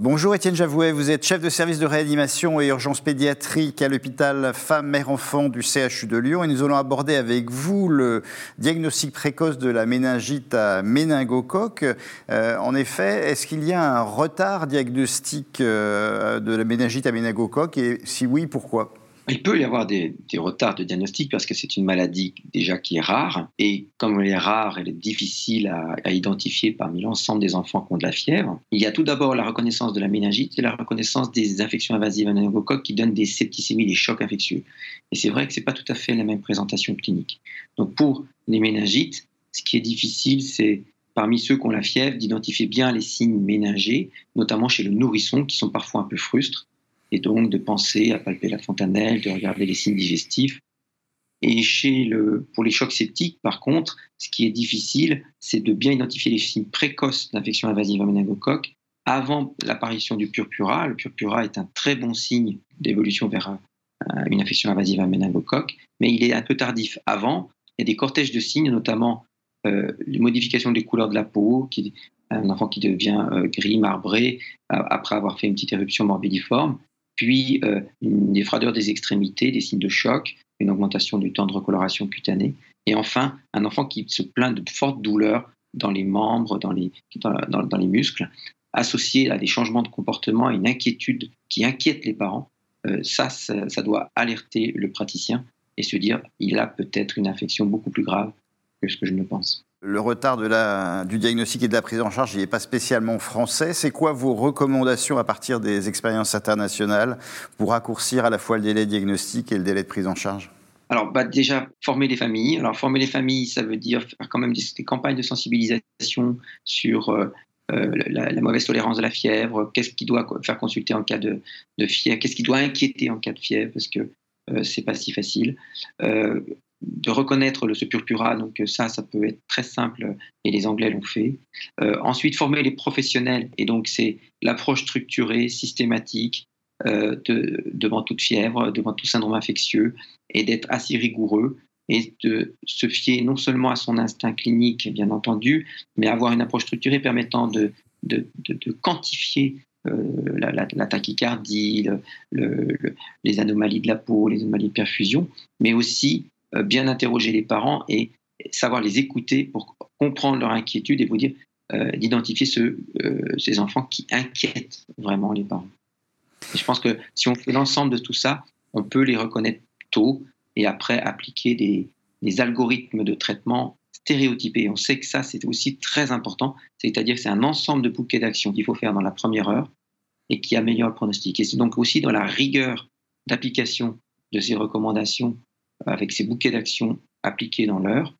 Bonjour Étienne Javouet, vous êtes chef de service de réanimation et urgence pédiatrique à l'hôpital Femmes Mère Enfant du CHU de Lyon. Et nous allons aborder avec vous le diagnostic précoce de la méningite à méningocoque. Euh, en effet, est-ce qu'il y a un retard diagnostique euh, de la méningite à méningocoque? Et si oui, pourquoi? Il peut y avoir des, retards de diagnostic parce que c'est une maladie déjà qui est rare. Et comme elle est rare, elle est difficile à, identifier parmi l'ensemble des enfants qui ont de la fièvre. Il y a tout d'abord la reconnaissance de la méningite et la reconnaissance des infections invasives à méningocoque qui donnent des septicémies, des chocs infectieux. Et c'est vrai que ce n'est pas tout à fait la même présentation clinique. Donc pour les méningites, ce qui est difficile, c'est parmi ceux qui ont la fièvre, d'identifier bien les signes méningés, notamment chez le nourrisson, qui sont parfois un peu frustres et donc de penser à palper la fontanelle, de regarder les signes digestifs. Et chez le, pour les chocs septiques, par contre, ce qui est difficile, c'est de bien identifier les signes précoces d'infection invasive à méningocoque avant l'apparition du purpura. Le purpura est un très bon signe d'évolution vers euh, une infection invasive à méningocoque, mais il est un peu tardif. Avant, il y a des cortèges de signes, notamment euh, les modifications des couleurs de la peau, qui, un enfant qui devient euh, gris, marbré, après avoir fait une petite éruption morbidiforme puis euh, des froideurs des extrémités, des signes de choc, une augmentation du temps de recoloration cutanée, et enfin un enfant qui se plaint de fortes douleurs dans les membres, dans les, muscles, associé à des changements de comportement et une inquiétude qui inquiète les parents. Euh, ça, ça, doit alerter le praticien et se dire il a peut-être une infection beaucoup plus grave que ce que je ne pense. Le retard du diagnostic et de la prise en charge, n'est pas spécialement français. C'est quoi vos recommandations à partir des expériences internationales pour raccourcir à la fois le délai de diagnostic et le délai de prise en charge? Alors, bah, déjà, former les familles. Alors, former les familles, ça veut dire faire quand même des, campagnes de sensibilisation sur euh, euh, la, mauvaise tolérance de la fièvre, qu'est-ce qui doit faire consulter en cas de, fièvre, qu'est-ce qui doit inquiéter en cas de fièvre, parce que euh, c'est pas si facile de reconnaître le, ce purpura. Donc euh, ça, ça peut être très simple et les Anglais l'ont fait. Euh, ensuite, former les professionnels. Et donc c'est l'approche structurée, systématique, euh, devant toute fièvre, devant tout syndrome infectieux, et d'être assez rigoureux et de se fier non seulement à son instinct clinique, bien entendu, mais avoir une approche structurée permettant de, de, quantifier la, tachycardie, les anomalies de la peau, les anomalies de perfusion, mais aussi bien interroger les parents et savoir les écouter pour comprendre leur inquiétude et vous dire euh, d'identifier euh, ces enfants qui inquiètent vraiment les parents. je pense que si on fait l'ensemble de tout ça, on peut les reconnaître tôt et après appliquer des, des algorithmes de traitement stéréotypés. On sait que ça, c'est aussi très important, c'est-à-dire que c'est un ensemble de bouquets d'actions qu'il faut faire dans la première heure et qui améliore le pronostic. Et c'est donc aussi dans la rigueur d'application de ces recommandations avec ces bouquets d'actions appliqués dans l'heure,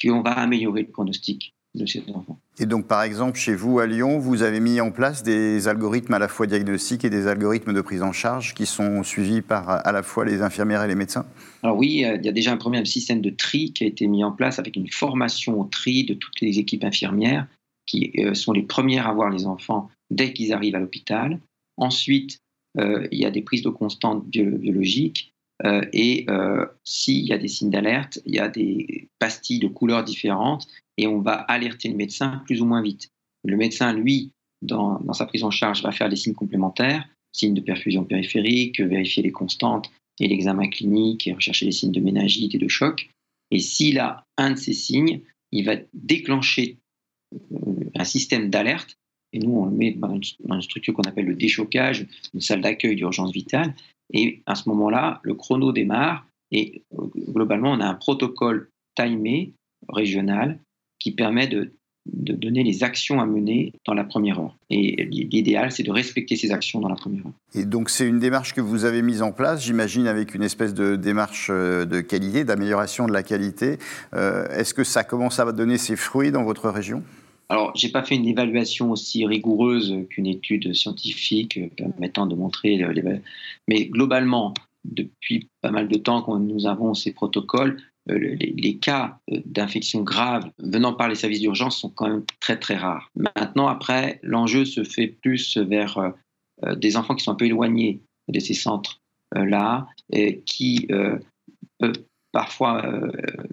qu'on va améliorer le pronostic de ces enfants. Et donc, par exemple, chez vous à Lyon, vous avez mis en place des algorithmes à la fois diagnostiques et des algorithmes de prise en charge qui sont suivis par à la fois les infirmières et les médecins? Alors oui, il y a déjà un premier système de tri qui a été mis en place avec une formation au tri de toutes les équipes infirmières qui euh, sont les premières à voir les enfants dès qu'ils arrivent à l'hôpital. Ensuite, euh, il y a des prises de constantes biologiques euh, et euh, s'il y a des signes d'alerte, il y a des pastilles de couleurs différentes et on va alerter le médecin plus ou moins vite. Le médecin, lui, dans, sa prise en charge, va faire des signes complémentaires, signes de perfusion périphérique, vérifier les constantes et l'examen clinique et rechercher les signes de méningite et de choc. Et s'il a un de ces signes, il va déclencher euh, un système d'alerte. Et nous, on le met dans une structure qu'on appelle le déchocage, une salle d'accueil d'urgence vitale. Et à ce moment-là, le chrono démarre et euh, globalement, on a un protocole timé régional qui permet de, donner les actions à mener dans la première heure. Et l'idéal, c'est de respecter ces actions dans la première heure. Et donc, c'est une démarche que vous avez mise en place, j'imagine, avec une espèce de démarche euh, de qualité, d'amélioration de la qualité. Euh, est-ce que ça commence à donner ses fruits dans votre région? Alors, j'ai pas fait une évaluation aussi rigoureuse qu'une étude scientifique permettant de montrer. Mais globalement, depuis pas mal de temps que nous avons ces protocoles, euh, les, cas euh, d'infection grave venant par les services d'urgence sont quand même très très rares. Maintenant, après, l'enjeu se fait plus vers euh, des enfants qui sont un peu éloignés de ces centres-là, et qui peuvent parfois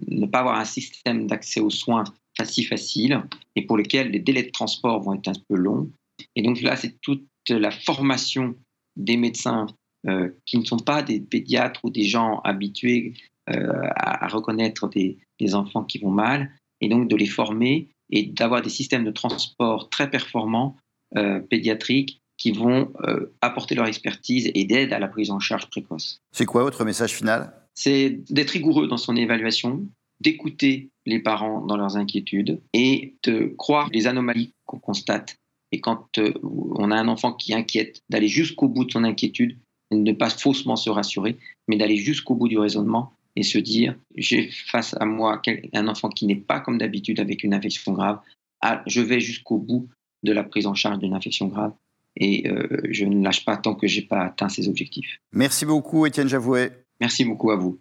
ne pas avoir un système d'accès aux soins si facile et pour lesquels les délais de transport vont être un peu longs. Et donc là, c'est toute la formation des médecins euh, qui ne sont pas des pédiatres ou des gens habitués euh, à, reconnaître des, enfants qui vont mal, et donc de les former et d'avoir des systèmes de transport très performants euh, pédiatriques qui vont apporter leur expertise et d'aide à la prise en charge précoce. C'est quoi votre message final? C'est d'être rigoureux dans son évaluation, d'écouter les parents dans leurs inquiétudes et de croire les anomalies qu'on constate. Et quand on a un enfant qui inquiète, d'aller jusqu'au bout de son inquiétude ne pas faussement se rassurer, mais d'aller jusqu'au bout du raisonnement et se dire j'ai face à moi un enfant qui n'est pas comme d'habitude avec une infection grave, ah, je vais jusqu'au bout de la prise en charge d'une infection grave et euh, je ne lâche pas tant que j'ai pas atteint ces objectifs. Merci beaucoup Étienne Javouet. Merci beaucoup à vous.